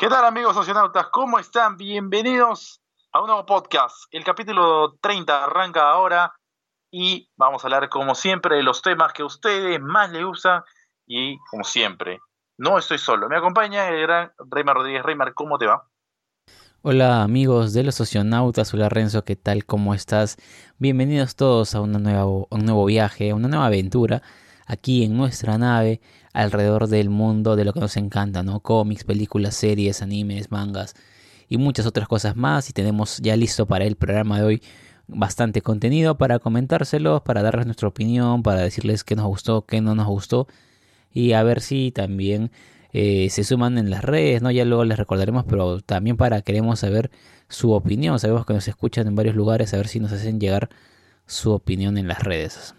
¿Qué tal amigos socionautas? ¿Cómo están? Bienvenidos a un nuevo podcast. El capítulo 30 arranca ahora y vamos a hablar como siempre de los temas que a ustedes más les gustan y como siempre, no estoy solo. Me acompaña el gran Reymar Rodríguez. Reymar, ¿cómo te va? Hola amigos de los socionautas, hola Renzo, ¿qué tal? ¿Cómo estás? Bienvenidos todos a, una nueva, un nuevo viaje, a una nueva aventura aquí en nuestra nave alrededor del mundo de lo que nos encanta, ¿no? Cómics, películas, series, animes, mangas y muchas otras cosas más. Y tenemos ya listo para el programa de hoy bastante contenido para comentárselos, para darles nuestra opinión, para decirles qué nos gustó, qué no nos gustó y a ver si también eh, se suman en las redes, ¿no? Ya luego les recordaremos, pero también para queremos saber su opinión. Sabemos que nos escuchan en varios lugares, a ver si nos hacen llegar su opinión en las redes.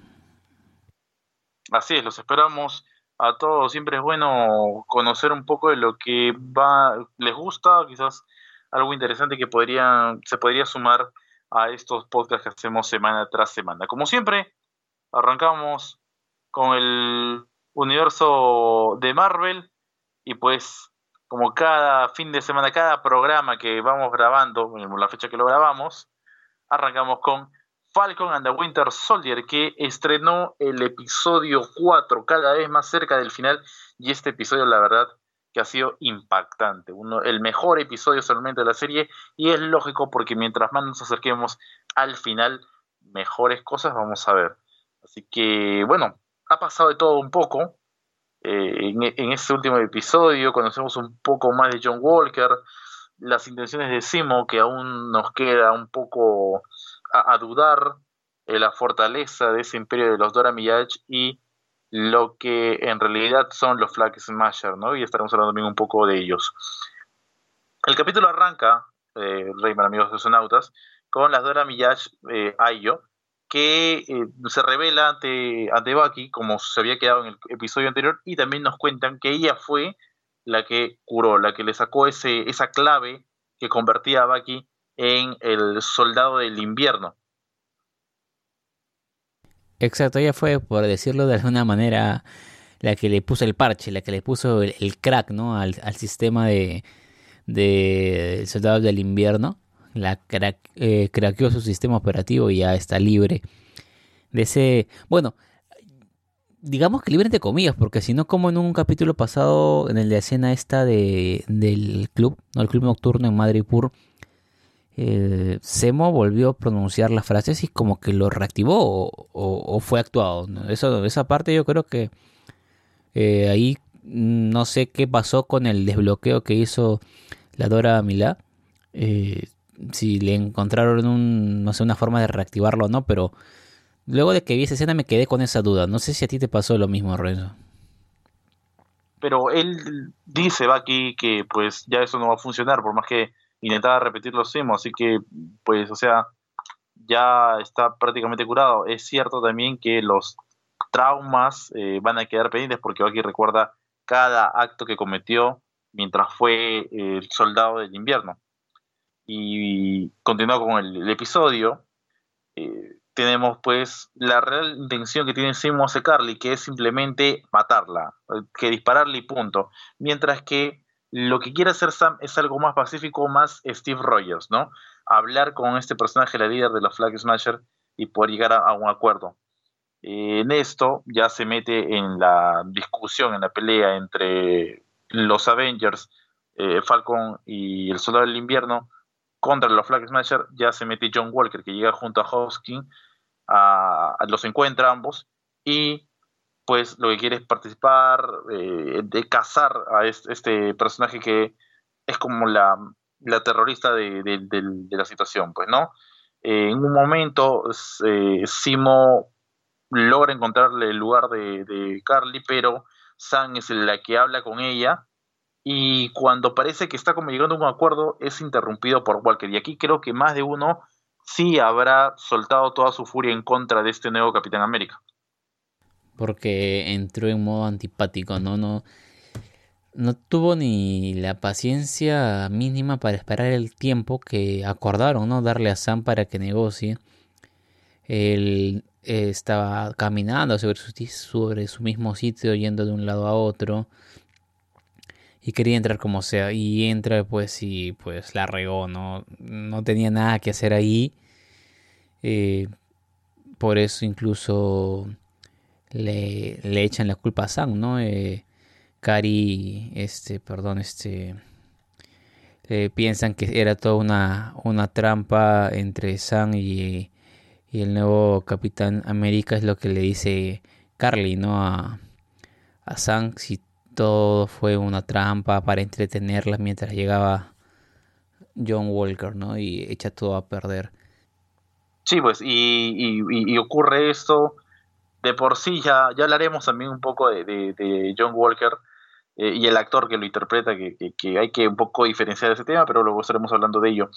Así es, los esperamos a todos. Siempre es bueno conocer un poco de lo que va, les gusta, quizás algo interesante que podría, se podría sumar a estos podcasts que hacemos semana tras semana. Como siempre, arrancamos con el universo de Marvel y pues como cada fin de semana, cada programa que vamos grabando, la fecha que lo grabamos, arrancamos con Falcon and the Winter Soldier, que estrenó el episodio 4, cada vez más cerca del final, y este episodio, la verdad, que ha sido impactante, uno, el mejor episodio solamente de la serie, y es lógico porque mientras más nos acerquemos al final, mejores cosas vamos a ver. Así que, bueno, ha pasado de todo un poco. Eh, en, en este último episodio conocemos un poco más de John Walker, las intenciones de Simo, que aún nos queda un poco a, dudar de la fortaleza de ese imperio de los Dora Milaje y lo que en realidad son los Flag Smasher, ¿no? Y estaremos hablando también un poco de ellos. El capítulo arranca, eh, Reyman, amigos de sonautas, con las Dora Milaje eh, Ayo, que eh, se revela ante, ante como se había quedado en el episodio anterior, y también nos cuentan que ella fue la que curó, la que le sacó ese, esa clave que convertía a Bucky en El Soldado del Invierno. Exacto, ella fue, por decirlo de alguna manera, la que le puso el parche, la que le puso el, crack ¿no? al, sistema de, de Soldados del Invierno. La crack, eh, craqueó su sistema operativo y ya está libre de ese... Bueno, digamos que libre entre comillas, porque si no, como en un capítulo pasado, en el de escena esta de, del club, ¿no? el club nocturno en Madripur, eh, Semo volvió a pronunciar las frases y como que lo reactivó o, fue actuado. Esa parte yo creo que eh, ahí no sé qué pasó con el desbloqueo que hizo la Dora Milá. Eh, si le encontraron no sé, una forma de reactivarlo o no, pero luego de que vi esa escena me quedé con esa duda. No sé si a ti te pasó lo mismo, Renzo. Pero él dice, va aquí, que pues ya eso no va a funcionar, por más que intentaba repetir los semos, así que, pues, o sea, ya está prácticamente curado. Es cierto también que los traumas eh, van a quedar pendientes porque aquí recuerda cada acto que cometió mientras fue el soldado del invierno. Y continuando con el, episodio, eh, tenemos pues la real intención que tiene Simo hacia Carly, que es simplemente matarla, que dispararle y punto. Mientras que lo que quiere hacer Sam es algo más pacífico, más Steve Rogers, ¿no? Hablar con este personaje, la líder de los Flag Smasher, y poder llegar a, un acuerdo. en esto ya se mete en la discusión, en la pelea entre los Avengers, eh, Falcon y el Soldado del Invierno contra los Flag Smasher, ya se mete John Walker, que llega junto a Hoskin, a, los encuentra ambos, y pues lo que quiere es participar, eh, de cazar a este, personaje que es como la, terrorista de, la situación, pues, ¿no? Eh, en un momento, eh, Simo logra encontrarle el lugar de, Carly, pero Sam es la que habla con ella y cuando parece que está como llegando a un acuerdo es interrumpido por Walker. Y aquí creo que más de uno sí habrá soltado toda su furia en contra de este nuevo Capitán América porque entró en modo antipático, ¿no? No, no tuvo ni la paciencia mínima para esperar el tiempo que acordaron, ¿no? Darle a Sam para que negocie. Él eh, estaba caminando sobre su, sobre su mismo sitio, yendo de un lado a otro. y quería entrar como sea y entra pues y pues la regó, no, no tenía nada que hacer ahí. Eh, por eso incluso le, le, echan la culpa a Sam, ¿no? Eh, Cari, este, perdón, este, eh, piensan que era toda una, una trampa entre Sam y, y, el nuevo Capitán América, es lo que le dice Carly, ¿no? A, a Sam, si todo fue una trampa para entretenerla mientras llegaba John Walker, ¿no? Y echa todo a perder. Sí, pues, y, y, ocurre esto. De por sí, ya, ya hablaremos también un poco de, John Walker eh, y el actor que lo interpreta, que, que, hay que un poco diferenciar ese tema, pero luego estaremos hablando de ello.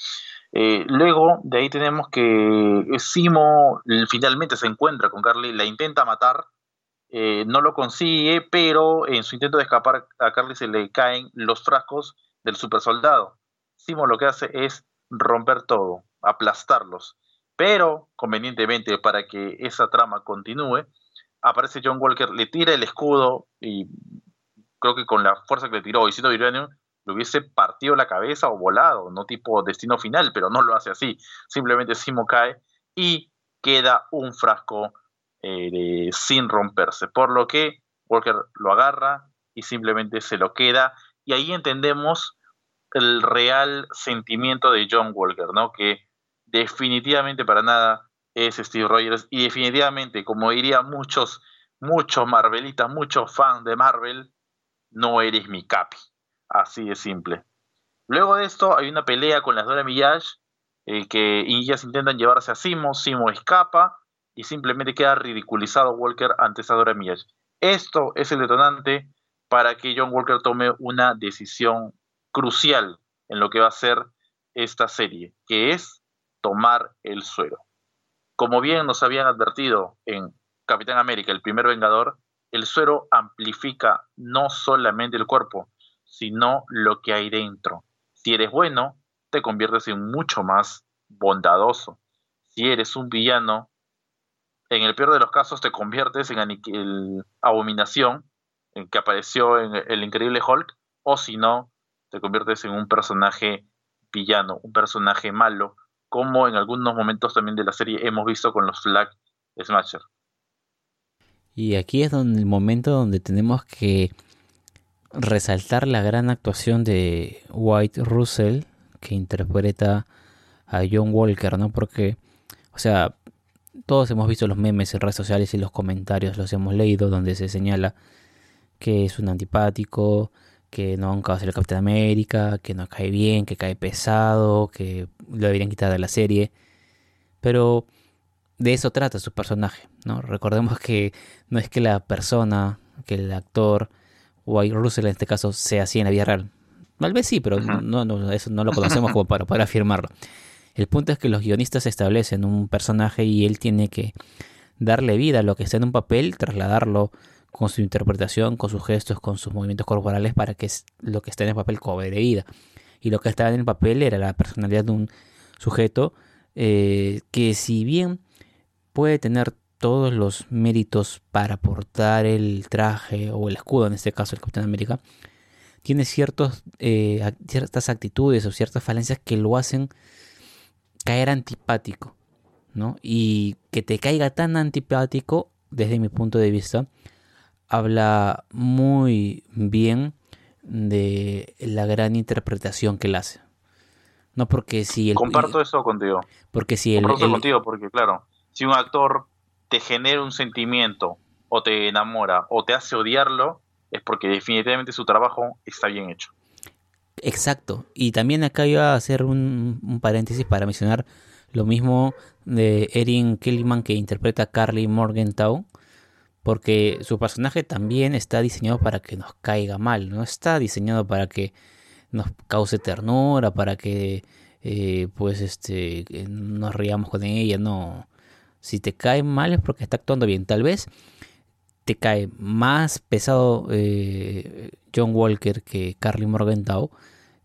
Eh, luego, de ahí tenemos que Simo finalmente se encuentra con Carly, la intenta matar, eh, no lo consigue, pero en su intento de escapar a Carly se le caen los frascos del super soldado. Simo lo que hace es romper todo, aplastarlos. Pero, convenientemente, para que esa trama continúe, aparece John Walker, le tira el escudo y creo que con la fuerza que le tiró y siendo Vibranium, le hubiese partido la cabeza o volado, no tipo destino final, pero no lo hace así. Simplemente Simo cae y queda un frasco eh, sin romperse. Por lo que Walker lo agarra y simplemente se lo queda. Y ahí entendemos el real sentimiento de John Walker, ¿no? Que definitivamente para nada es Steve Rogers y definitivamente, como dirían muchos, muchos Marvelitas, muchos fans de Marvel, no eres mi capi. Así de simple. Luego de esto hay una pelea con las Dora Millaje eh, que ellas intentan llevarse a Simo, Simo escapa y simplemente queda ridiculizado Walker ante esa Dora Millaje. Esto es el detonante para que John Walker tome una decisión crucial en lo que va a ser esta serie, que es tomar el suero. Como bien nos habían advertido en Capitán América, el primer Vengador, el suero amplifica no solamente el cuerpo, sino lo que hay dentro. Si eres bueno, te conviertes en mucho más bondadoso. Si eres un villano, en el peor de los casos te conviertes en abominación que apareció en el increíble Hulk, o si no, te conviertes en un personaje villano, un personaje malo, como en algunos momentos también de la serie hemos visto con los Flag Smasher. Y aquí es donde el momento donde tenemos que resaltar la gran actuación de White Russell, que interpreta a John Walker, ¿no? Porque, o sea, todos hemos visto los memes en redes sociales y los comentarios los hemos leído donde se señala que es un antipático, que no nunca va a ser el Capitán América, que no cae bien, que cae pesado, que lo deberían quitar de la serie. Pero de eso trata su personaje, ¿no? Recordemos que no es que la persona, que el actor, White Russell en este caso, sea así en la vida real. Tal vez sí, pero no, no, eso no lo conocemos como para poder afirmarlo. El punto es que los guionistas establecen un personaje y él tiene que darle vida a lo que está en un papel, trasladarlo con su interpretación, con sus gestos, con sus movimientos corporales para que lo que está en el papel cobre vida. Y lo que estaba en el papel era la personalidad de un sujeto eh, que si bien puede tener todos los méritos para portar el traje o el escudo, en este caso el Capitán América, tiene ciertos, eh, ciertas actitudes o ciertas falencias que lo hacen caer antipático, ¿no? Y que te caiga tan antipático, desde mi punto de vista, habla muy bien de la gran interpretación que él hace. No porque si el, Comparto eso contigo. Porque si el, Comparto contigo porque claro, si un actor te genera un sentimiento o te enamora o te hace odiarlo, es porque definitivamente su trabajo está bien hecho. Exacto. Y también acá iba a hacer un, paréntesis para mencionar lo mismo de Erin Kellyman que interpreta a Carly Morgenthau. Porque su personaje también está diseñado para que nos caiga mal, no está diseñado para que nos cause ternura, para que eh, pues este nos riamos con ella, no. Si te cae mal es porque está actuando bien. Tal vez te cae más pesado eh, John Walker que Carly Morgenthau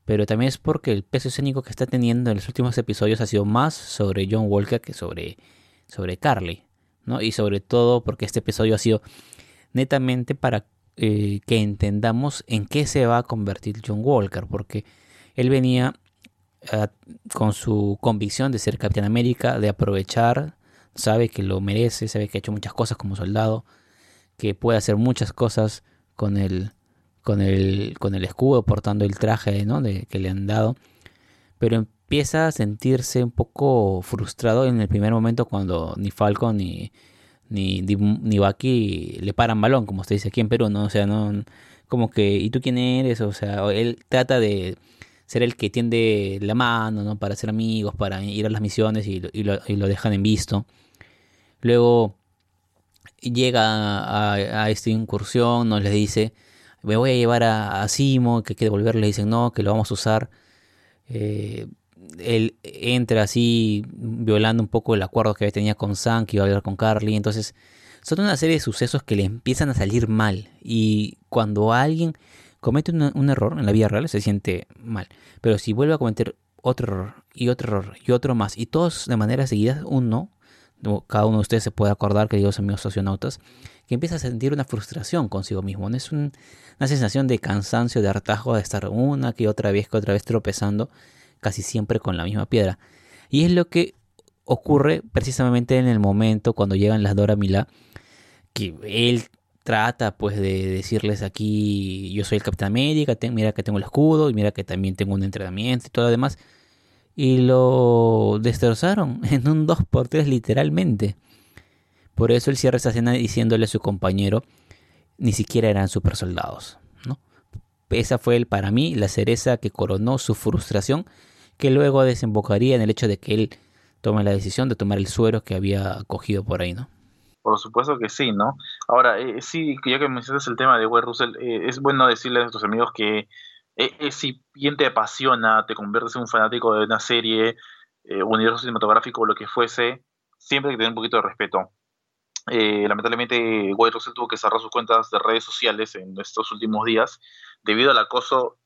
pero también es porque el peso escénico que está teniendo en los últimos episodios ha sido más sobre John Walker que sobre, sobre Carly, Y sobre todo porque este episodio ha sido netamente para eh, que entendamos en qué se va a convertir John Walker, porque él venía ah, con su convicción de ser Capitán América, de aprovechar, sabe que lo merece, sabe que ha hecho muchas cosas como soldado, que puede hacer muchas cosas con el, con el, con el escudo, portando el traje ¿no? de, que le han dado, pero empieza a sentirse un poco frustrado en el primer momento cuando ni Falcon ni, ni, ni Baki le paran balón, como se dice aquí en Perú, ¿no? O sea, no, como que, ¿y tú quién eres? O sea, él trata de ser el que tiende la mano, ¿no? Para ser amigos, para ir a las misiones y, y, lo, y lo, dejan en visto. Luego llega a, a, esta incursión, nos le dice, me voy a llevar a, Simo, que quiere volver, le dicen no, que lo vamos a usar. Eh, él entra así violando un poco el acuerdo que tenía con Sam, que iba a hablar con Carly. Entonces, son una serie de sucesos que le empiezan a salir mal. Y cuando alguien comete un, error en la vida real, se siente mal. Pero si vuelve a cometer otro error y otro error y otro más, y todos de manera seguida, uno, cada uno de ustedes se puede acordar, queridos amigos socionautas, que empieza a sentir una frustración consigo mismo. Es una sensación de cansancio, de hartazgo, de estar una que otra vez, que otra vez tropezando casi siempre con la misma piedra. Y es lo que ocurre precisamente en el momento cuando llegan las Dora Mila, que él trata pues de decirles aquí yo soy el Capitán América, mira que tengo el escudo y mira que también tengo un entrenamiento y todo lo demás. Y lo destrozaron en un 2x3 literalmente. Por eso él cierra esa escena diciéndole a su compañero, ni siquiera eran super soldados. ¿no? Esa fue el, para mí la cereza que coronó su frustración que luego desembocaría en el hecho de que él tome la decisión de tomar el suero que había cogido por ahí, ¿no? Por supuesto que sí, ¿no? Ahora, eh, sí, ya que mencionas el tema de Wade Russell, eh, es bueno decirle a nuestros amigos que eh, si bien te apasiona, te conviertes en un fanático de una serie, universo cinematográfico o lo que fuese, siempre hay que tener un poquito de respeto. lamentablemente, Wade Russell tuvo que cerrar sus cuentas de redes sociales en estos últimos días debido al acoso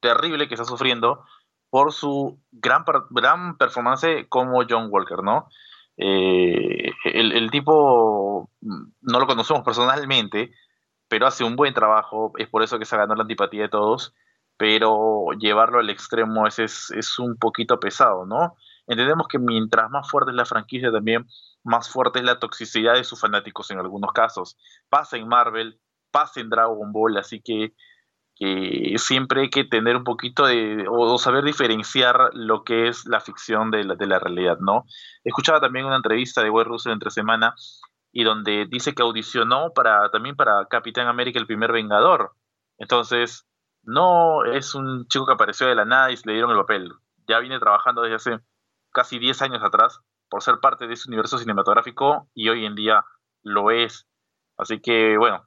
terrible que está sufriendo por su gran, gran performance como John Walker, ¿no? Eh, el, tipo mm, no lo conocemos personalmente, pero hace un buen trabajo, es por eso que se ganó la antipatía de todos, pero llevarlo al extremo es, es, un poquito pesado, ¿no? Entendemos que mientras más fuerte es la franquicia también, más fuerte es la toxicidad de sus fanáticos en algunos casos. Pasa en Marvel, pasa en Dragon Ball, así que que siempre hay que tener un poquito de, o, saber diferenciar lo que es la ficción de la, de la realidad, ¿no? Escuchaba también una entrevista de Wade Russell entre semana y donde dice que audicionó para, también para Capitán América, el primer Vengador. Entonces, no es un chico que apareció de la nada y le dieron el papel. Ya viene trabajando desde hace casi 10 años atrás por ser parte de ese universo cinematográfico y hoy en día lo es. Así que, bueno,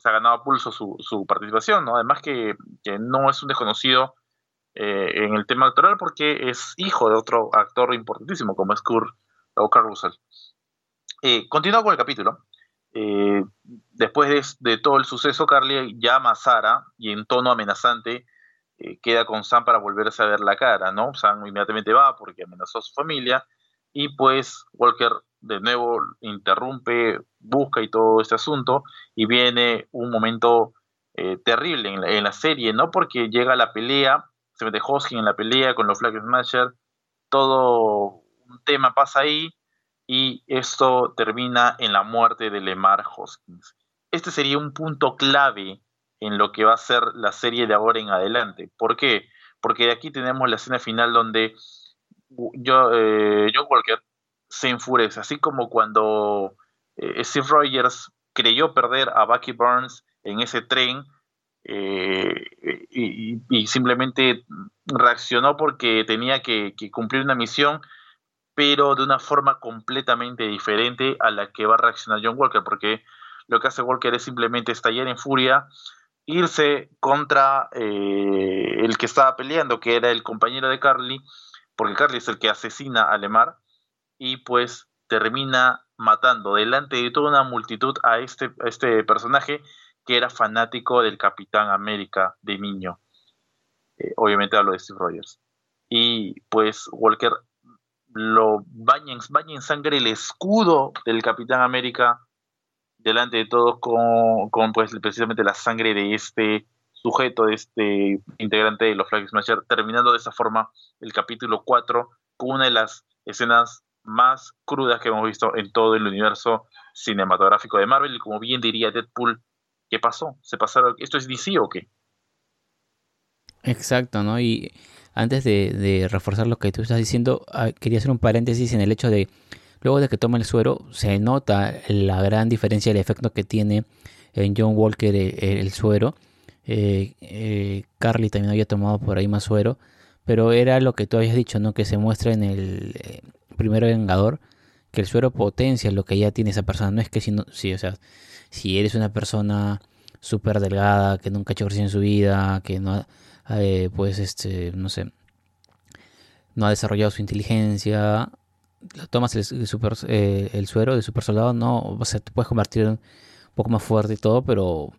se ha ganado a pulso su, participación, ¿no? Además que, que no es un desconocido eh, en el tema actoral porque es hijo de otro actor importantísimo como es Kurt Walker Russell. Eh, con el capítulo. Eh, después de, de, todo el suceso, Carly llama a Sara y en tono amenazante eh, queda con Sam para volverse a ver la cara, ¿no? Sam inmediatamente va porque amenazó a su familia y pues Walker de nuevo interrumpe, busca y todo este asunto, y viene un momento eh, terrible en la, serie, ¿no? Porque llega la pelea, se mete Hoskin en la pelea con los Flag Smasher, todo un tema pasa ahí, y esto termina en la muerte de Lemar Hoskins. Este sería un punto clave en lo que va a ser la serie de ahora en adelante. ¿Por qué? Porque aquí tenemos la escena final donde yo, eh, John Walker se enfurece, así como cuando eh, Steve Rogers creyó perder a Bucky Burns en ese tren eh, y, simplemente reaccionó porque tenía que, cumplir una misión, pero de una forma completamente diferente a la que va a reaccionar John Walker, porque lo que hace Walker es simplemente estallar en furia, irse contra eh, el que estaba peleando, que era el compañero de Carly, porque Carly es el que asesina a Lemar, y pues termina matando delante de toda una multitud a este, este personaje que era fanático del Capitán América de niño. Eh, obviamente hablo de Steve Rogers. Y pues Walker lo baña en, baña en sangre el escudo del Capitán América delante de todos con, con pues precisamente la sangre de este sujeto, de este integrante de los Flag Smasher, terminando de esa forma el capítulo 4 con una de las escenas más crudas que hemos visto en todo el universo cinematográfico de Marvel y como bien diría Deadpool, ¿qué pasó? ¿Se pasaron? ¿Esto es DC o qué? Exacto, ¿no? Y antes de, reforzar lo que tú estás diciendo, ah, quería hacer un paréntesis en el hecho de, luego de que toma el suero, se nota la gran diferencia del efecto que tiene en John Walker el, suero. Eh, eh, Carly también había tomado por ahí más suero, pero era lo que tú habías dicho, ¿no? Que se muestra en el primero Vengador, que el suero potencia lo que ya tiene esa persona. No es que si, no, si, o sea, si eres una persona súper delgada, que nunca ha hecho ejercicio en su vida, que no eh, pues este, no sé, no ha desarrollado su inteligencia, tomas eh, el suero de super soldado, no, o sea, te puedes convertir un poco más fuerte y todo, pero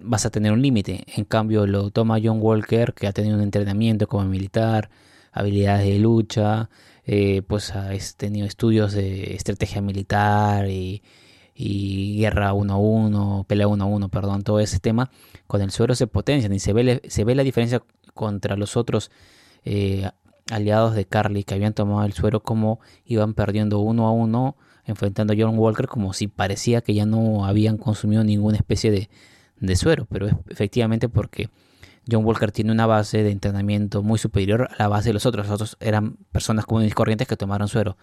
vas a tener un límite. En cambio, lo toma John Walker, que ha tenido un entrenamiento como militar, habilidades de lucha, eh, pues ha tenido estudios de estrategia militar y y guerra 1 a 1, pelea 1 a 1, perdón, todo ese tema, con el suero se potencian y se ve, se ve la diferencia contra los otros eh, aliados de Carly que habían tomado el suero, como iban perdiendo uno a uno, enfrentando a John Walker, como si parecía que ya no habían consumido ninguna especie de, de suero, pero es efectivamente porque John Walker tiene una base de entrenamiento muy superior a la base de los otros. Los otros eran personas comunes y corrientes que tomaron suero.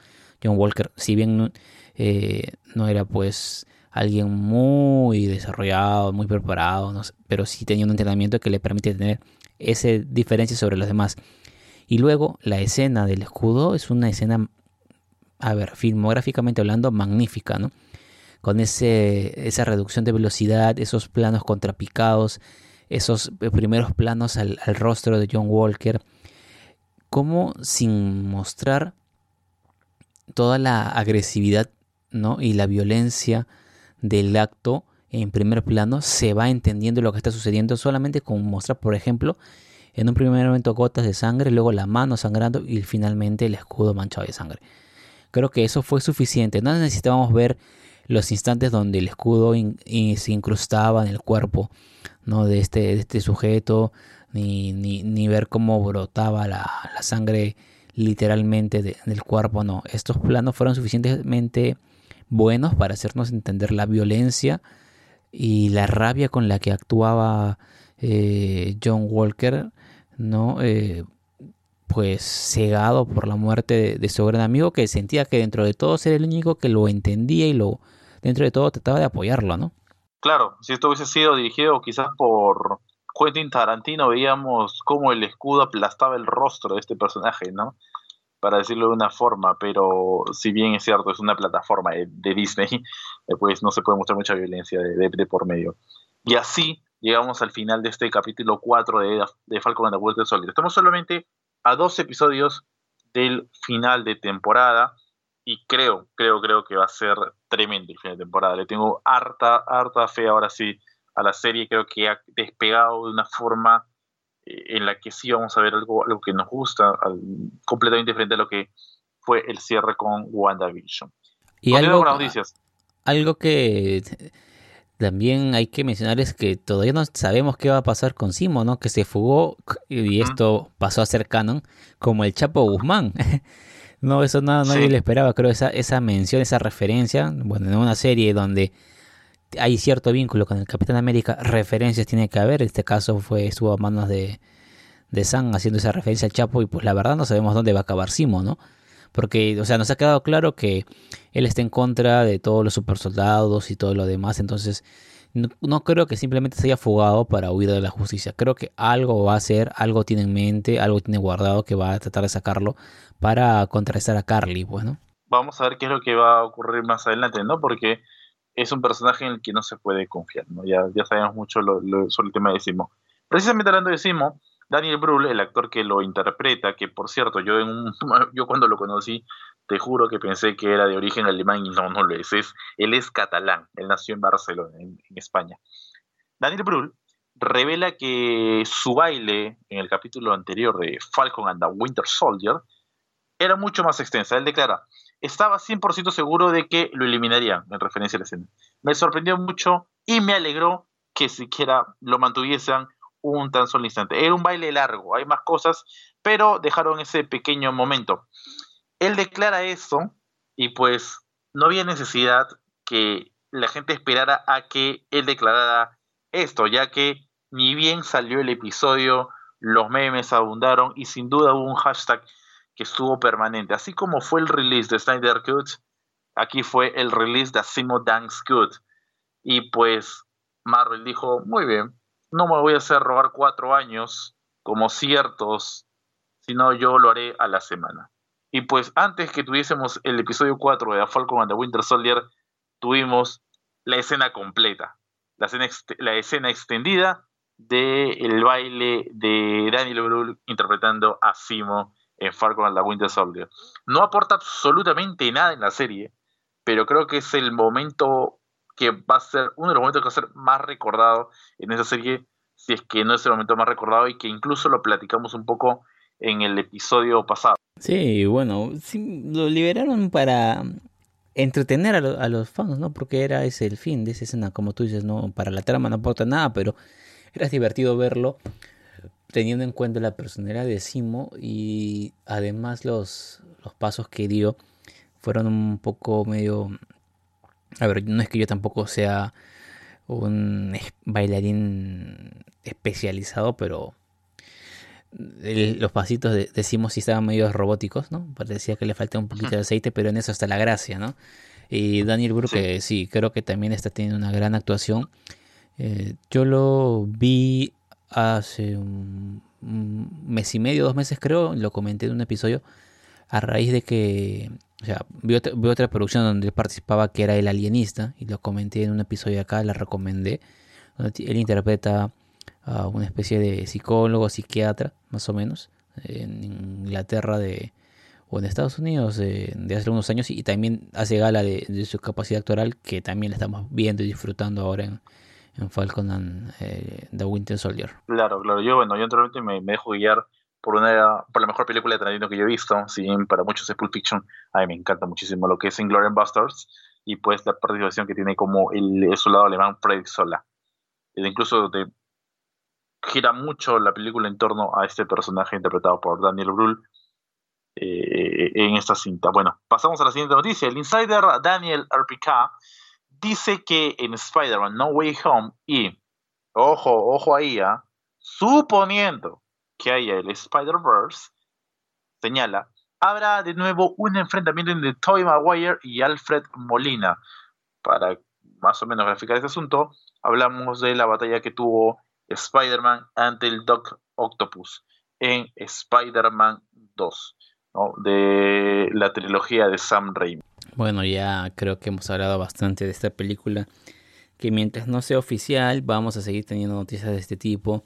John Walker, si bien eh, no era pues alguien muy desarrollado, muy preparado, pero sí tenía un entrenamiento que le permite tener esa diferencia sobre los demás. Y luego la escena del escudo es una escena, a ver, filmográficamente hablando, magnífica, ¿no? Con ese, esa reducción de velocidad, esos planos contrapicados, esos primeros planos al, rostro de John Walker, como sin mostrar toda la agresividad y la violencia del acto en primer plano, se va entendiendo lo que está sucediendo solamente con mostrar, por ejemplo, en un primer momento gotas de sangre, luego la mano sangrando y finalmente el escudo manchado de sangre. Creo que eso fue suficiente. No necesitábamos ver los instantes donde el escudo se incrustaba en el cuerpo ¿no? de, este, de este sujeto, ni, ni, ver cómo brotaba la, sangre literalmente del cuerpo. No, estos planos fueron suficientemente buenos para hacernos entender la violencia y la rabia con la que actuaba eh, John Walker, ¿no? Eh, pues cegado por la muerte de, su gran amigo que sentía que dentro de todo era el único que lo entendía y lo dentro de todo trataba de apoyarlo, ¿no? Claro, si esto hubiese sido dirigido quizás por Quentin Tarantino veíamos cómo el escudo aplastaba el rostro de este personaje, ¿no? para decirlo de una forma, pero si bien es cierto, es una plataforma de, Disney, eh, pues no se puede mostrar mucha violencia de, por medio. Y así llegamos al final de este capítulo 4 de, de Falcon and the Winter Soldier. Estamos solamente a dos episodios del final de temporada y creo, creo, creo que va a ser tremendo el final de temporada. Le tengo harta, harta fe ahora sí a la serie. Creo que ha despegado de una forma eh, en la que sí vamos a ver algo, algo que nos gusta, completamente diferente a lo que fue el cierre con WandaVision. Y algo, algo que también hay que mencionar es que todavía no sabemos qué va a pasar con Simo, ¿no? Que se fugó y esto pasó a ser canon como el Chapo Guzmán. no, eso nada, nadie le esperaba, creo, esa, esa mención, esa referencia, bueno, en una serie donde hay cierto vínculo con el Capitán América, referencias tiene que haber, en este caso fue estuvo a manos de, de Sam haciendo esa referencia al Chapo y pues la verdad no sabemos dónde va a acabar Simo, ¿no? Porque, o sea, nos ha quedado claro que él está en contra de todos los supersoldados y todo lo demás, entonces no, creo que simplemente se haya fugado para huir de la justicia, creo que algo va a hacer, algo tiene en mente, algo tiene guardado que va a tratar de sacarlo para contrarrestar a Carly, pues, ¿no? Vamos a ver qué es lo que va a ocurrir más adelante, ¿no? Porque es un personaje en el que no se puede confiar, ¿no? Ya, ya sabemos mucho sobre el tema de Simo. Precisamente hablando de Simo, Daniel Brühl, el actor que lo interpreta, que por cierto, yo, en un, yo cuando lo conocí, te juro que pensé que era de origen alemán y no, no lo es. es él es catalán, él nació en Barcelona, en, España. Daniel Brühl revela que su baile en el capítulo anterior de Falcon and the Winter Soldier era mucho más extensa. Él declara, estaba 100% seguro de que lo eliminarían en referencia a la escena. Me sorprendió mucho y me alegró que siquiera lo mantuviesen un tan solo instante. Era un baile largo, hay más cosas, pero dejaron ese pequeño momento. Él declara eso y pues no había necesidad que la gente esperara a que él declarara esto, ya que ni bien salió el episodio, los memes abundaron y sin duda hubo un hashtag que estuvo permanente. Así como fue el release de Snyder Cut, aquí fue el release de Asimo Dance Cut. Y pues Marvel dijo, muy bien, no me voy a hacer robar cuatro años como ciertos, sino yo lo haré a la semana. Y pues antes que tuviésemos el episodio 4 de Falcon and the Winter Soldier, tuvimos la escena completa, la escena, la escena extendida del baile de Daniel Brühl interpretando a Simo en Falcon and the Winter Soldier. No aporta absolutamente nada en la serie, pero creo que es el momento que va a ser uno de los momentos que va a ser más recordado en esa serie, si es que no es el momento más recordado y que incluso lo platicamos un poco en el episodio pasado. Sí, bueno, lo liberaron para entretener a, los fans, ¿no? Porque era ese el fin de esa escena, como tú dices, no para la trama no aporta nada, pero era divertido verlo teniendo en cuenta la personalidad de Simo y además los, los pasos que dio fueron un poco medio a ver, no es que yo tampoco sea un bailarín especializado, pero los pasitos decimos si estaban medio robóticos, ¿no? Parecía que le falta un poquito de aceite, pero en eso está la gracia, ¿no? Y Daniel Brooke, sí. creo que también está teniendo una gran actuación. Eh, yo lo vi hace un, mes y medio, dos meses creo, lo comenté en un episodio, a raíz de que o sea, vi otra, producción donde participaba que era el alienista y lo comenté en un episodio acá, la recomendé. él interpreta a una especie de psicólogo, psiquiatra, más o menos, en Inglaterra de, o en Estados Unidos de, hace unos años y también hace gala de, su capacidad actoral que también estamos viendo y disfrutando ahora en, en Falcon and eh, The Winter Soldier. Claro, claro. Yo, bueno, yo anteriormente me, me dejo guiar por una por la mejor película de Tarantino que yo he visto, si para muchos es Pulp Fiction, a mí me encanta muchísimo lo que es Inglourious Busters y pues la participación que tiene como el, soldado alemán Fredrik Sola. Incluso te gira mucho la película en torno a este personaje interpretado por Daniel Brühl eh, en esta cinta. Bueno, pasamos a la siguiente noticia. El insider Daniel RPK dice que en Spider-Man No Way Home y, ojo, ojo ahí, ¿ah? suponiendo que haya el Spider-Verse, señala, habrá de nuevo un enfrentamiento entre Tobey Maguire y Alfred Molina. Para más o menos graficar este asunto, hablamos de la batalla que tuvo Spider-Man ante el Doc Octopus en Spider-Man 2, de la trilogía de Sam Raimi. Bueno, ya creo que hemos hablado bastante de esta película, que mientras no sea oficial, vamos a seguir teniendo noticias de este tipo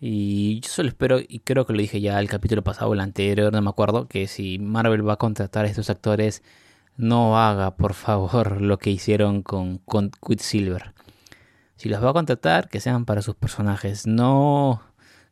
y yo solo espero, y creo que lo dije ya el capítulo pasado o el anterior, no me acuerdo, que si Marvel va a contratar a estos actores, no haga, por favor, lo que hicieron con, con Quicksilver. Si los va a contratar, que sean para sus personajes. No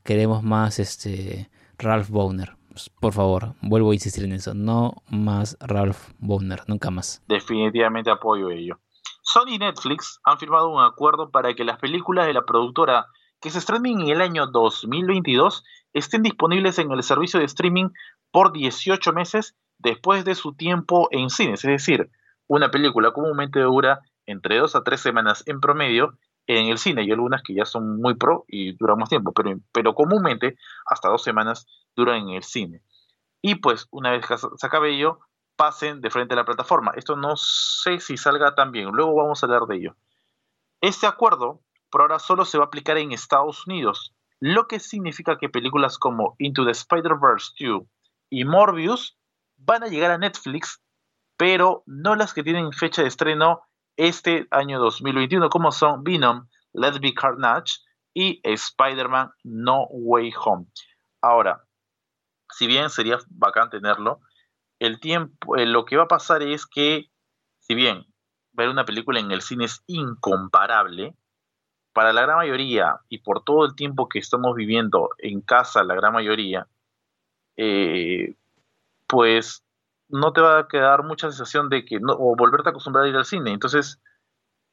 queremos más este Ralph Bowner. Por favor, vuelvo a insistir en eso. No más Ralph Bowner, nunca más. Definitivamente apoyo ello. Sony y Netflix han firmado un acuerdo para que las películas de la productora que se estrenen en el año 2022 estén disponibles en el servicio de streaming por 18 meses después de su tiempo en cines. Es decir, una película comúnmente dura entre 2 a 3 semanas en promedio en el cine. y algunas que ya son muy pro y duran más tiempo, pero, pero comúnmente hasta dos semanas duran en el cine. Y pues una vez que se acabe ello, pasen de frente a la plataforma. Esto no sé si salga tan bien, luego vamos a hablar de ello. Este acuerdo por ahora solo se va a aplicar en Estados Unidos, lo que significa que películas como Into the Spider-Verse 2 y Morbius van a llegar a Netflix, pero no las que tienen fecha de estreno este año 2021, como son Venom, Let's Be Carnage y Spider-Man No Way Home. Ahora, si bien sería bacán tenerlo, el tiempo, eh, lo que va a pasar es que, si bien ver una película en el cine es incomparable, para la gran mayoría y por todo el tiempo que estamos viviendo en casa, la gran mayoría, eh, pues no te va a quedar mucha sensación de que, no, o volverte a acostumbrar a ir al cine. Entonces,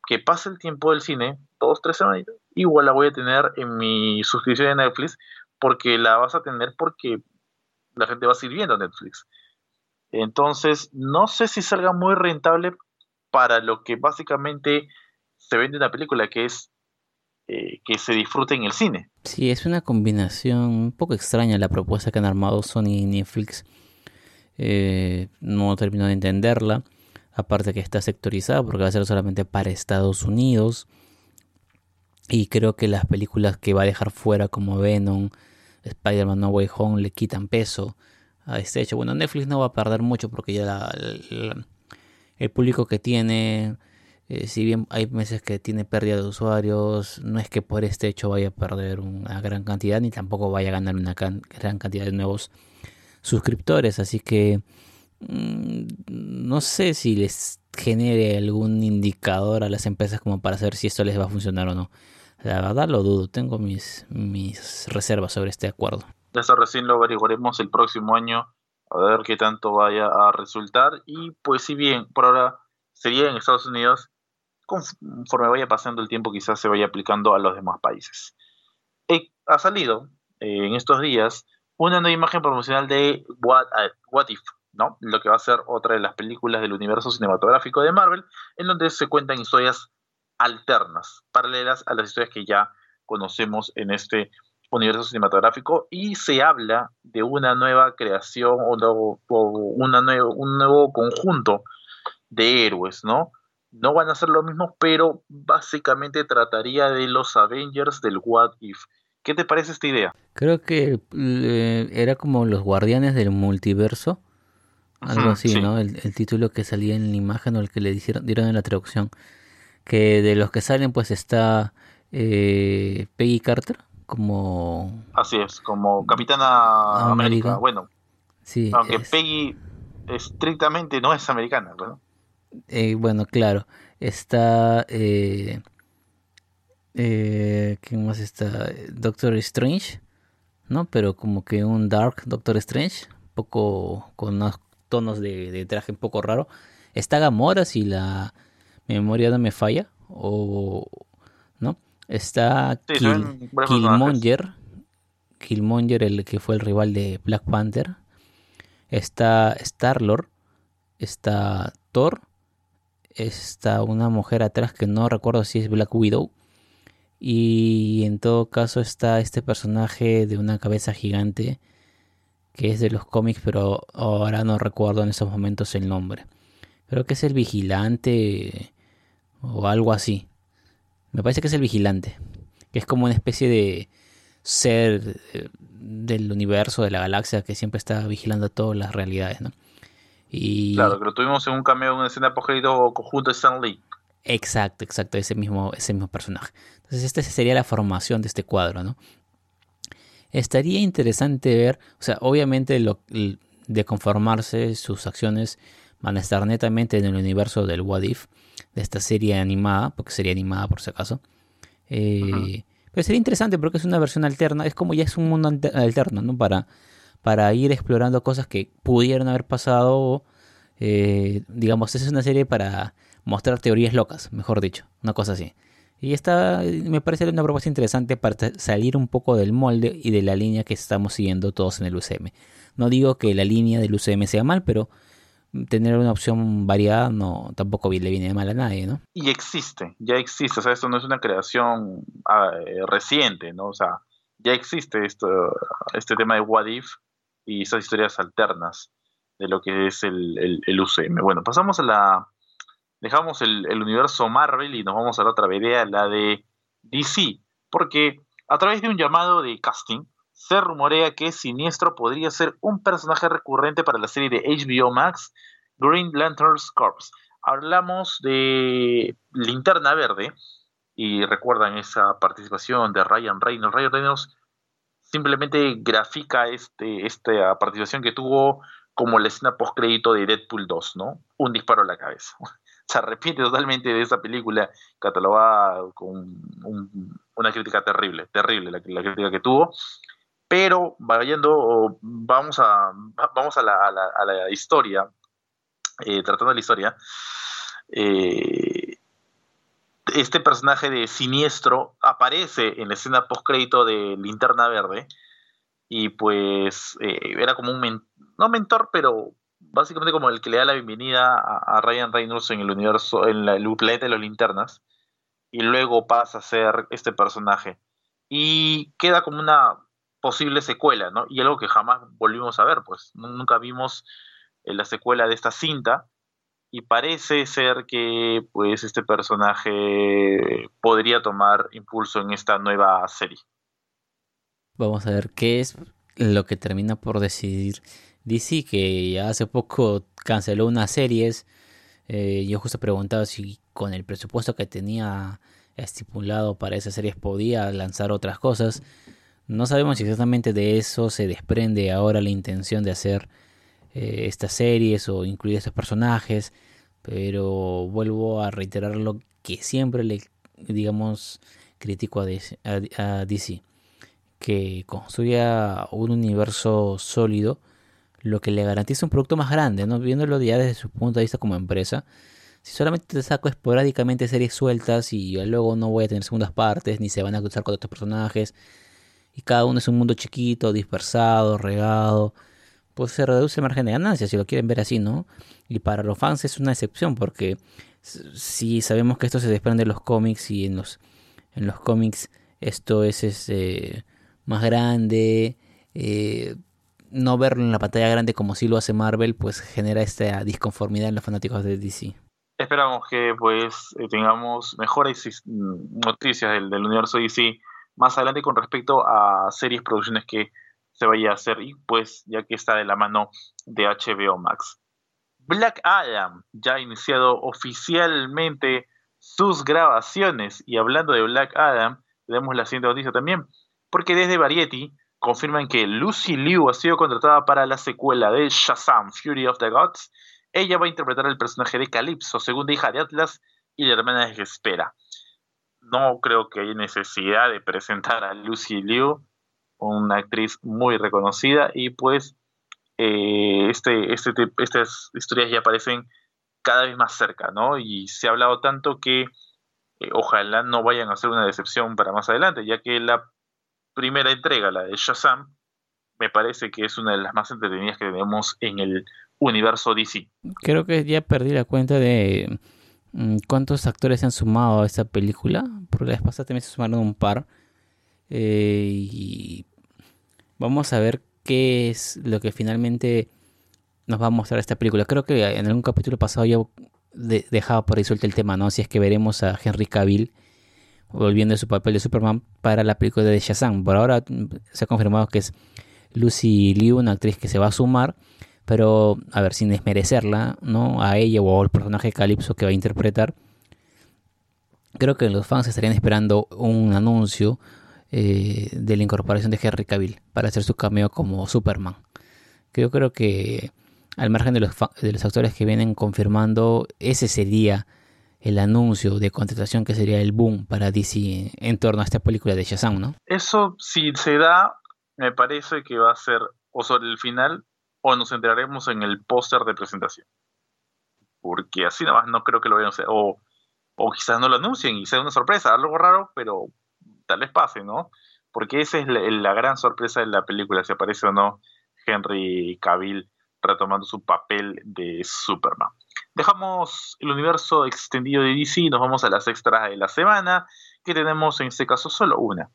que pase el tiempo del cine, dos, tres semanas, igual la voy a tener en mi suscripción de Netflix, porque la vas a tener porque la gente va a seguir viendo Netflix. Entonces, no sé si salga muy rentable para lo que básicamente se vende una película, que es eh, que se disfrute en el cine. Sí, es una combinación un poco extraña la propuesta que han armado Sony y Netflix. Eh, no termino de entenderla. Aparte que está sectorizada porque va a ser solamente para Estados Unidos. Y creo que las películas que va a dejar fuera como Venom, Spider-Man No Way Home le quitan peso a este hecho. Bueno, Netflix no va a perder mucho porque ya el público que tiene, eh, si bien hay meses que tiene pérdida de usuarios, no es que por este hecho vaya a perder una gran cantidad ni tampoco vaya a ganar una gran cantidad de nuevos suscriptores. Así que mm, no sé si les genere algún indicador a las empresas como para saber si esto les va a funcionar o no. La verdad lo dudo, tengo mis, mis reservas sobre este acuerdo. Eso recién lo averiguaremos el próximo año, a ver qué tanto vaya a resultar. Y pues si bien por ahora sería en Estados Unidos, conforme vaya pasando el tiempo quizás se vaya aplicando a los demás países. Eh, ha salido eh, en estos días una nueva imagen promocional de What, uh, What If, ¿no? Lo que va a ser otra de las películas del universo cinematográfico de Marvel, en donde se cuentan historias alternas, paralelas a las historias que ya conocemos en este universo cinematográfico y se habla de una nueva creación o, un nuevo conjunto de héroes, ¿no? No van a ser lo mismo, pero básicamente trataría de los Avengers del What If. ¿Qué te parece esta idea? Creo que eh, era como los guardianes del multiverso. Algo así, ¿no? El, título que salía en la imagen o el que le dieron en la traducción. Que de los que salen, pues está eh, Peggy Carter como. Así es, como Capitana América. Bueno, sí, aunque Peggy estrictamente no es americana, ¿no? Eh, bueno, claro. Está. Eh, eh, ¿Quién más está? Doctor Strange, ¿no? Pero como que un Dark Doctor Strange, poco con unos tonos de, traje un poco raro. Está Gamora, si la memoria no me falla, o. ¿No? Está Killmonger. Killmonger, el que fue el rival de Black Panther. Está Star-Lord. Está Thor está una mujer atrás que no recuerdo si es Black Widow. Y en todo caso está este personaje de una cabeza gigante que es de los cómics, pero ahora no recuerdo en esos momentos el nombre. Creo que es el vigilante o algo así. Me parece que es el vigilante, que es como una especie de ser eh, del universo, de la galaxia, que siempre está vigilando todas las realidades, ¿no? Claro, que lo tuvimos en un cameo, en una escena post conjunto de Stan Lee. Exacto, exacto, ese mismo, ese mismo personaje. Entonces, esta sería la formación de este cuadro, ¿no? Estaría interesante ver, o sea, obviamente lo, de conformarse, sus acciones van a estar netamente en el universo del What If, de esta serie animada, porque sería animada por si acaso. Eh, pero sería interesante porque es una versión alterna, es como ya es un mundo alterno, ¿no? Para, para ir explorando cosas que pudieron haber pasado. Eh, digamos, esa es una serie para mostrar teorías locas, mejor dicho, una cosa así. Y esta me parece una propuesta interesante para salir un poco del molde y de la línea que estamos siguiendo todos en el UCM. No digo que la línea del UCM sea mal, pero tener una opción variada no tampoco le viene mal a nadie, ¿no? Y existe, ya existe, o sea, esto no es una creación ah, eh, reciente, ¿no? O sea, ya existe esto, este tema de What If y esas historias alternas de lo que es el, el, UCM. Bueno, pasamos a la... Dejamos el, universo Marvel y nos vamos a la otra idea, la de DC, porque a través de un llamado de casting se rumorea que Siniestro podría ser un personaje recurrente para la serie de HBO Max Green Lanterns Corps. Hablamos de Linterna Verde y recuerdan esa participación de Ryan Reynolds. Ryan Reynolds simplemente grafica este, esta participación que tuvo como la escena post crédito de Deadpool 2, ¿no? Un disparo a la cabeza. Se arrepiente totalmente de esa película catalogada con una crítica terrible, terrible la, crítica que tuvo. Pero vayendo, vamos a, vamos a la, historia eh, tratando la historia, eh, este personaje de siniestro aparece en la escena post-crédito de Linterna Verde y pues eh, era como un, no mentor, pero básicamente como el que le da la bienvenida a, Ryan Reynolds en el universo, en el planeta de los linternas, y luego pasa a ser este personaje. Y queda como una posible secuela, ¿no? Y algo que jamás volvimos a ver, pues nunca vimos eh, la secuela de esta cinta, y parece ser que pues este personaje podría tomar impulso en esta nueva serie. Vamos a ver qué es lo que termina por decidir DC, que hace poco canceló unas series. Eh, yo justo preguntaba si con el presupuesto que tenía estipulado para esas series podía lanzar otras cosas. No sabemos si exactamente de eso se desprende ahora la intención de hacer eh, estas series o incluir estos personajes, pero vuelvo a reiterar lo que siempre le, digamos, critico a DC, que construya un universo sólido, lo que le garantiza un producto más grande, ¿no? viéndolo ya desde su punto de vista como empresa. Si solamente te saco esporádicamente series sueltas y luego no voy a tener segundas partes, ni se van a cruzar con otros personajes, y cada uno es un mundo chiquito, dispersado, regado, pues se reduce el margen de ganancia, si lo quieren ver así, ¿no? Y para los fans es una excepción, porque si sabemos que esto se desprende de los cómics y en los, en los cómics esto es este, más grande, eh, no verlo en la pantalla grande como si lo hace Marvel, pues genera esta disconformidad en los fanáticos de DC. Esperamos que pues eh, tengamos mejores noticias del, del universo DC más adelante con respecto a series, producciones que se vaya a hacer y pues ya que está de la mano de HBO Max. Black Adam ya ha iniciado oficialmente sus grabaciones y hablando de Black Adam, tenemos la siguiente noticia también, porque desde Variety confirman que Lucy Liu ha sido contratada para la secuela de Shazam Fury of the Gods. Ella va a interpretar el personaje de Calypso, segunda hija de Atlas y la hermana de Hespera. No creo que haya necesidad de presentar a Lucy Liu una actriz muy reconocida y pues eh, este, este, estas historias ya aparecen cada vez más cerca, ¿no? Y se ha hablado tanto que eh, ojalá no vayan a ser una decepción para más adelante, ya que la primera entrega, la de Shazam, me parece que es una de las más entretenidas que tenemos en el universo DC. Creo que ya perdí la cuenta de mm, cuántos actores se han sumado a esta película, porque la vez pasada también se sumaron un par. Eh, y Vamos a ver qué es lo que finalmente nos va a mostrar esta película. Creo que en algún capítulo pasado ya dejaba por ahí suelto el tema, ¿no? Si es que veremos a Henry Cavill volviendo a su papel de Superman para la película de Shazam. Por ahora se ha confirmado que es Lucy Liu, una actriz que se va a sumar, pero a ver, sin desmerecerla, ¿no? A ella o al personaje Calypso que va a interpretar. Creo que los fans estarían esperando un anuncio eh, de la incorporación de Henry Cavill para hacer su cameo como Superman. Que yo creo que al margen de los, de los actores que vienen confirmando, ese sería el anuncio de contratación que sería el boom para DC en torno a esta película de Shazam, ¿no? Eso si se da, me parece que va a ser o sobre el final o nos enteraremos en el póster de presentación. Porque así nada más no creo que lo vayan a hacer. O, o quizás no lo anuncien y sea una sorpresa, algo raro, pero tal vez pase, ¿no? Porque esa es la, gran sorpresa de la película, si aparece o no Henry Cavill retomando su papel de Superman. Dejamos el universo extendido de DC y nos vamos a las extras de la semana, que tenemos en este caso solo una.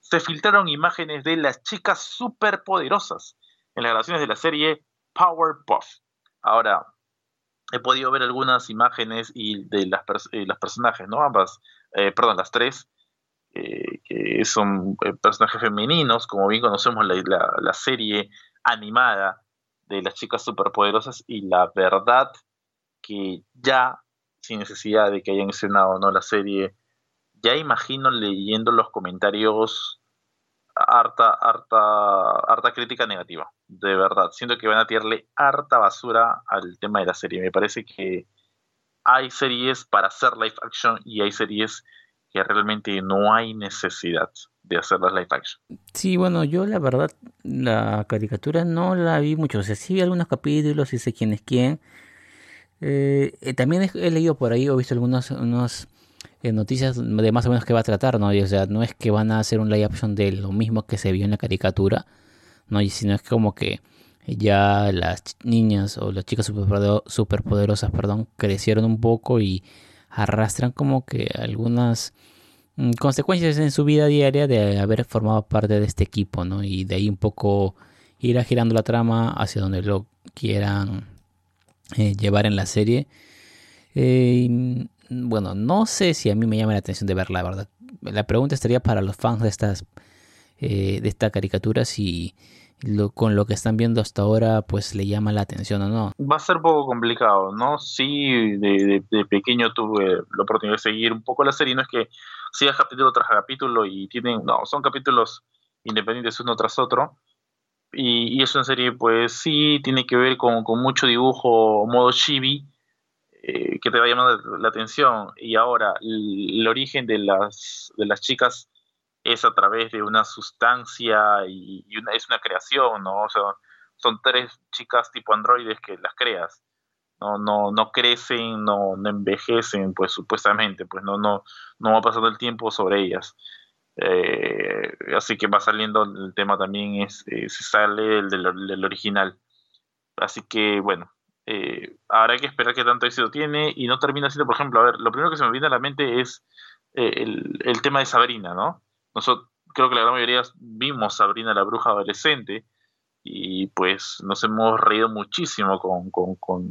Se filtraron imágenes de las chicas superpoderosas en las grabaciones de la serie Powerpuff. Ahora, he podido ver algunas imágenes y de las, eh, personajes, ¿no? Ambas, eh, perdón, las tres, que son eh, personajes femeninos, como bien conocemos la, serie animada de las chicas superpoderosas y la verdad que ya, sin necesidad de que hayan escenado ¿no? la serie, ya imagino leyendo los comentarios harta, harta, harta crítica negativa, de verdad. Siento que van a tirarle harta basura al tema de la serie. Me parece que hay series para hacer live action y hay series que realmente no hay necesidad de hacer las live action. Sí, bueno, yo la verdad la caricatura no la vi mucho, o sea, sí vi algunos capítulos y sé quién es quién. Eh, eh, también he, leído por ahí, o visto algunas unos, eh, noticias de más o menos que va a tratar, ¿no? o sea, no es que van a hacer un live action de lo mismo que se vio en la caricatura, ¿no? Y sino es como que ya las niñas o las chicas superpoderosas, perdón, crecieron un poco y arrastran como que algunas mm, consecuencias en su vida diaria de haber formado parte de este equipo, ¿no? Y de ahí un poco ir girando la trama hacia donde lo quieran eh, llevar en la serie. Eh, bueno, no sé si a mí me llama la atención de verla, la verdad. La pregunta estaría para los fans de estas eh, de esta caricatura si lo, con lo que están viendo hasta ahora pues le llama la atención o no. Va a ser un poco complicado, ¿no? Sí, de, pequeño tuve la oportunidad de seguir un poco la serie, no es que sigas capítulo tras capítulo y tienen, no, son capítulos independientes uno tras otro. Y, y es una serie, pues sí, tiene que ver con, con mucho dibujo modo chibi, eh, que te va llamando la atención. Y ahora, el, origen de las, de las chicas es a través de una sustancia y, una, es una creación, ¿no? O sea, son tres chicas tipo androides que las creas. No, no, no crecen, no, envejecen, pues supuestamente, pues no, no, no va pasando el tiempo sobre ellas. Eh, así que va saliendo el tema también, es, eh, se sale el del, original. Así que bueno, eh, habrá que esperar qué tanto éxito tiene y no termina siendo, por ejemplo, a ver, lo primero que se me viene a la mente es el, el, tema de Sabrina, ¿no? Nosotros creo que la gran mayoría vimos Sabrina la bruja adolescente y pues nos hemos reído muchísimo con, con, con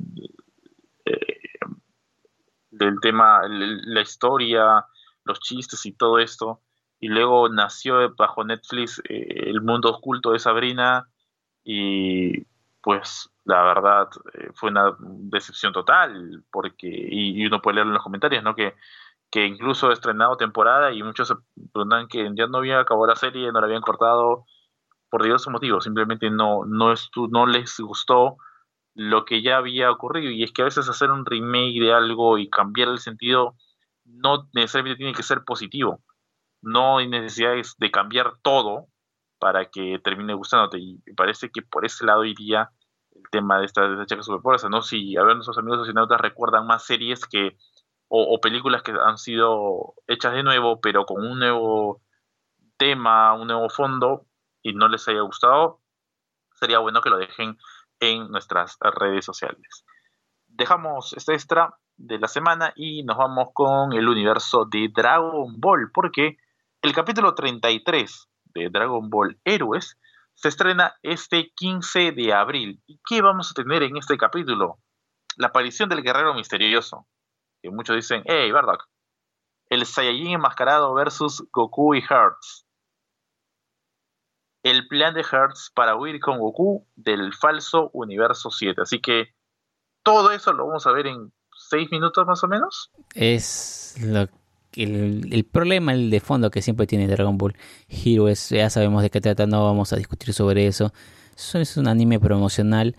el tema, la historia, los chistes y todo esto. Y luego nació bajo Netflix eh, El mundo oculto de Sabrina y pues la verdad eh, fue una decepción total porque y, uno puede leer en los comentarios no que, que incluso ha estrenado temporada y muchos se preguntan que ya no había acabado la serie no la habían cortado por diversos motivos simplemente no no no les gustó lo que ya había ocurrido y es que a veces hacer un remake de algo y cambiar el sentido no necesariamente tiene que ser positivo no hay necesidad de cambiar todo para que termine gustándote. Y parece que por ese lado iría el tema de esta, de esta chica ¿no? Si a ver nuestros amigos socinautas recuerdan más series que o, películas que han sido hechas de nuevo, pero con un nuevo tema, un nuevo fondo, y no les haya gustado, sería bueno que lo dejen en nuestras redes sociales. Dejamos esta extra de la semana y nos vamos con el universo de Dragon Ball, porque el capítulo 33 de Dragon Ball Héroes se estrena este 15 de abril. ¿Y qué vamos a tener en este capítulo? La aparición del guerrero misterioso, que muchos dicen, hey, Bardock, el Saiyajin enmascarado versus Goku y Hearts. El plan de Hearts para huir con Goku del falso universo 7. Así que todo eso lo vamos a ver en 6 minutos más o menos. Es lo el, problema, el de fondo que siempre tiene Dragon Ball Hero es, ya sabemos de qué trata, no vamos a discutir sobre eso. Eso es un anime promocional.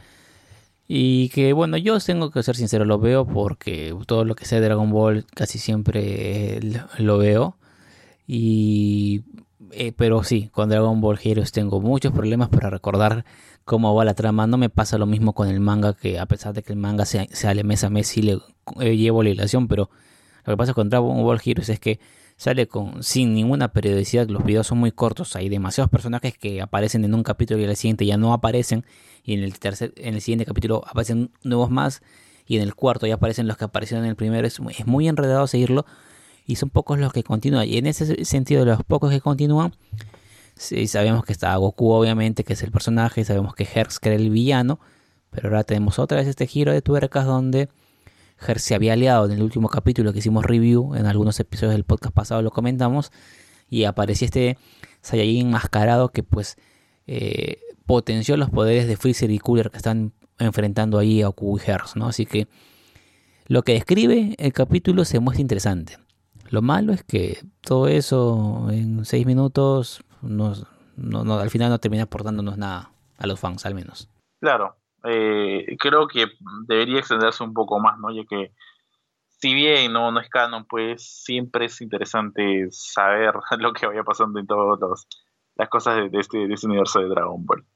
Y que bueno, yo tengo que ser sincero, lo veo porque todo lo que sea Dragon Ball casi siempre lo veo. Y eh, pero sí, con Dragon Ball Heroes tengo muchos problemas para recordar cómo va la trama. No me pasa lo mismo con el manga, que a pesar de que el manga sale mes a mes, sí le eh, llevo la ilación, pero lo que pasa con Dragon Ball Heroes es que sale con sin ninguna periodicidad, los videos son muy cortos, hay demasiados personajes que aparecen en un capítulo y al siguiente ya no aparecen y en el tercer en el siguiente capítulo aparecen nuevos más y en el cuarto ya aparecen los que aparecieron en el primero, es, muy enredado seguirlo y son pocos los que continúan. Y en ese sentido los pocos que continúan sí, sabemos que está Goku obviamente que es el personaje, sabemos que Herx que era el villano, pero ahora tenemos otra vez este giro de tuercas donde se había aliado en el último capítulo que hicimos review, en algunos episodios del podcast pasado lo comentamos, y aparecía este Saiyajin enmascarado que pues eh, potenció los poderes de Freezer y Cooler que están enfrentando ahí a Goku y ¿no? Así que lo que describe el capítulo se muestra interesante. Lo malo es que todo eso en seis minutos no, al final no termina aportándonos nada a los fans al menos. Claro, eh, creo que debería extenderse un poco más, ¿no? Ya que si bien no, no es canon, pues siempre es interesante saber lo que vaya pasando en todas las cosas de, este, de este universo de Dragon Ball.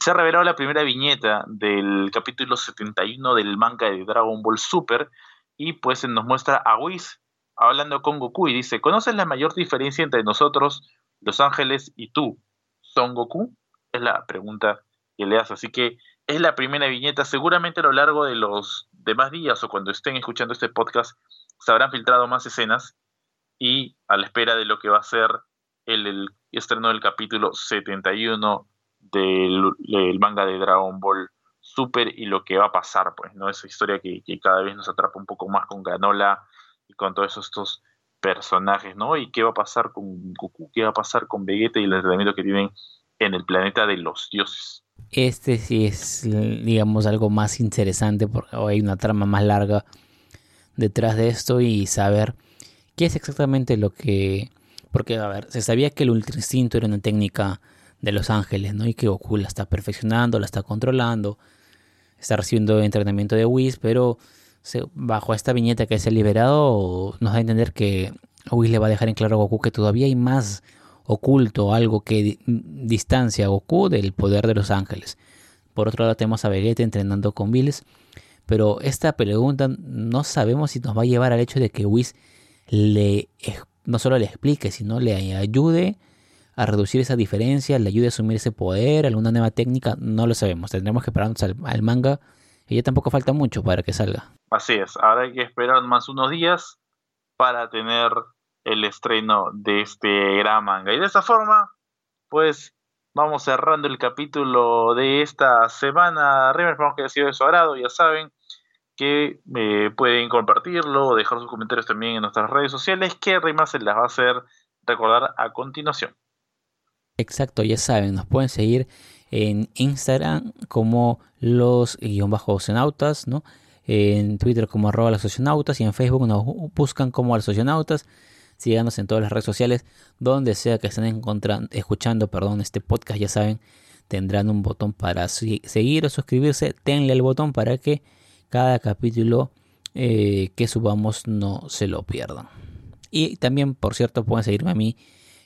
Se ha revelado la primera viñeta del capítulo 71 del manga de Dragon Ball Super y pues se nos muestra a Whis hablando con Goku y dice, ¿conoces la mayor diferencia entre nosotros, los ángeles y tú, Son Goku? Es la pregunta que le hace. Así que es la primera viñeta. Seguramente a lo largo de los demás días o cuando estén escuchando este podcast se habrán filtrado más escenas y a la espera de lo que va a ser el, estreno del capítulo 71 del, del, manga de Dragon Ball Super y lo que va a pasar, pues, ¿no? Esa historia que, que cada vez nos atrapa un poco más con Ganola y con todos estos personajes, ¿no? Y qué va a pasar con Goku, qué va a pasar con Vegeta y el entrenamiento que tienen en el planeta de los dioses. Este sí es, digamos, algo más interesante porque hay una trama más larga detrás de esto y saber qué es exactamente lo que... Porque, a ver, se sabía que el Ultra Instinto era una técnica de los ángeles, ¿no? Y que Goku la está perfeccionando, la está controlando, está recibiendo entrenamiento de Whis, pero bajo esta viñeta que se ha liberado nos da a entender que Whis le va a dejar en claro a Goku que todavía hay más oculto, algo que distancia a Goku del poder de los ángeles. Por otro lado tenemos a Vegeta entrenando con Bills, pero esta pregunta no sabemos si nos va a llevar al hecho de que Whis le no solo le explique, sino le ayude a reducir esa diferencia, le ayude a asumir ese poder, alguna nueva técnica, no lo sabemos. Tendremos que esperarnos al manga y ya tampoco falta mucho para que salga. Así es, ahora hay que esperar más unos días para tener el estreno de este gran manga. Y de esa forma, pues vamos cerrando el capítulo de esta semana. River, esperamos que haya sido de su agrado. Ya saben que eh, pueden compartirlo o dejar sus comentarios también en nuestras redes sociales, que Rimar se las va a hacer recordar a continuación. Exacto, ya saben, nos pueden seguir en Instagram como los guion bajo oceanautas, ¿no? En Twitter como arroba los oceanautas y en Facebook nos buscan como los oceanautas. Síganos en todas las redes sociales, donde sea que estén escuchando perdón, este podcast, ya saben, tendrán un botón para seguir o suscribirse. Tenle el botón para que cada capítulo eh, que subamos no se lo pierdan. Y también, por cierto, pueden seguirme a mí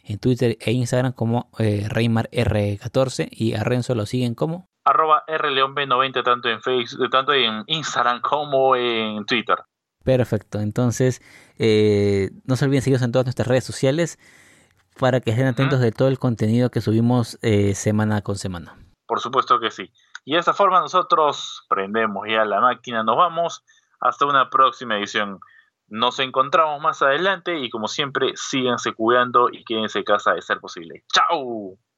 en Twitter e Instagram como eh, ReymarR14 y a Renzo lo siguen como arroba rleonb90 tanto en Facebook, tanto en Instagram como en Twitter. Perfecto, entonces eh, no se olviden seguirnos en todas nuestras redes sociales para que estén atentos de todo el contenido que subimos eh, semana con semana. Por supuesto que sí. Y de esta forma nosotros prendemos ya la máquina, nos vamos hasta una próxima edición. Nos encontramos más adelante y como siempre, síganse cuidando y quédense en casa de ser posible. ¡Chao!